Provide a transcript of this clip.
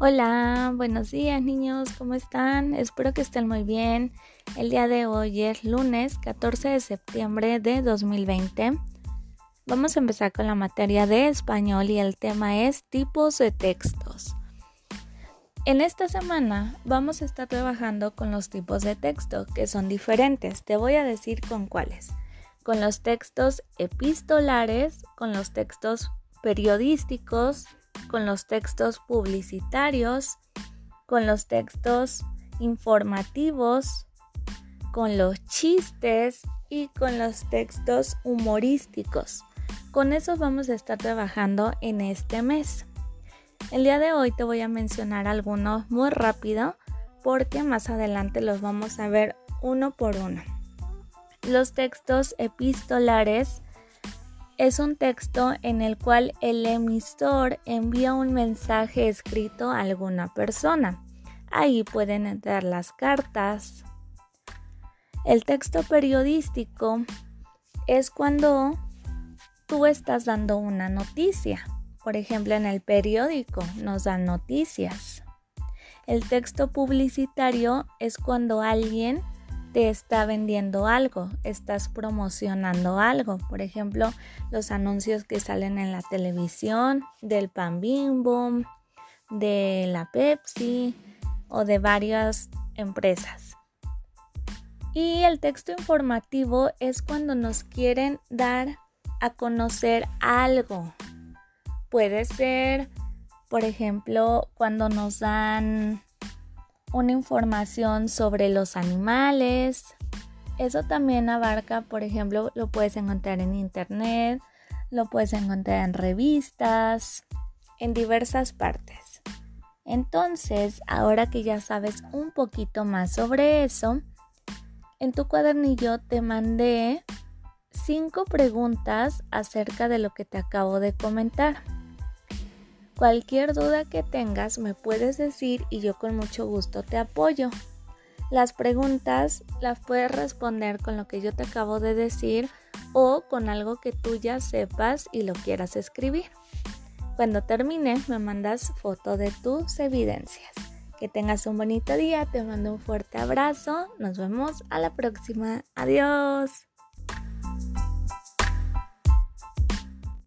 Hola, buenos días niños, ¿cómo están? Espero que estén muy bien. El día de hoy es lunes 14 de septiembre de 2020. Vamos a empezar con la materia de español y el tema es tipos de textos. En esta semana vamos a estar trabajando con los tipos de texto que son diferentes. Te voy a decir con cuáles. Con los textos epistolares, con los textos periodísticos, con los textos publicitarios, con los textos informativos, con los chistes y con los textos humorísticos. Con eso vamos a estar trabajando en este mes. El día de hoy te voy a mencionar algunos muy rápido porque más adelante los vamos a ver uno por uno. Los textos epistolares es un texto en el cual el emisor envía un mensaje escrito a alguna persona. Ahí pueden entrar las cartas. El texto periodístico es cuando tú estás dando una noticia. Por ejemplo, en el periódico nos dan noticias. El texto publicitario es cuando alguien está vendiendo algo, estás promocionando algo. Por ejemplo, los anuncios que salen en la televisión del pan bimbo, de la Pepsi o de varias empresas. Y el texto informativo es cuando nos quieren dar a conocer algo. Puede ser, por ejemplo, cuando nos dan una información sobre los animales. Eso también abarca, por ejemplo, lo puedes encontrar en internet, lo puedes encontrar en revistas, en diversas partes. Entonces, ahora que ya sabes un poquito más sobre eso, en tu cuadernillo te mandé cinco preguntas acerca de lo que te acabo de comentar. Cualquier duda que tengas me puedes decir y yo con mucho gusto te apoyo. Las preguntas las puedes responder con lo que yo te acabo de decir o con algo que tú ya sepas y lo quieras escribir. Cuando termine me mandas foto de tus evidencias. Que tengas un bonito día, te mando un fuerte abrazo, nos vemos a la próxima, adiós.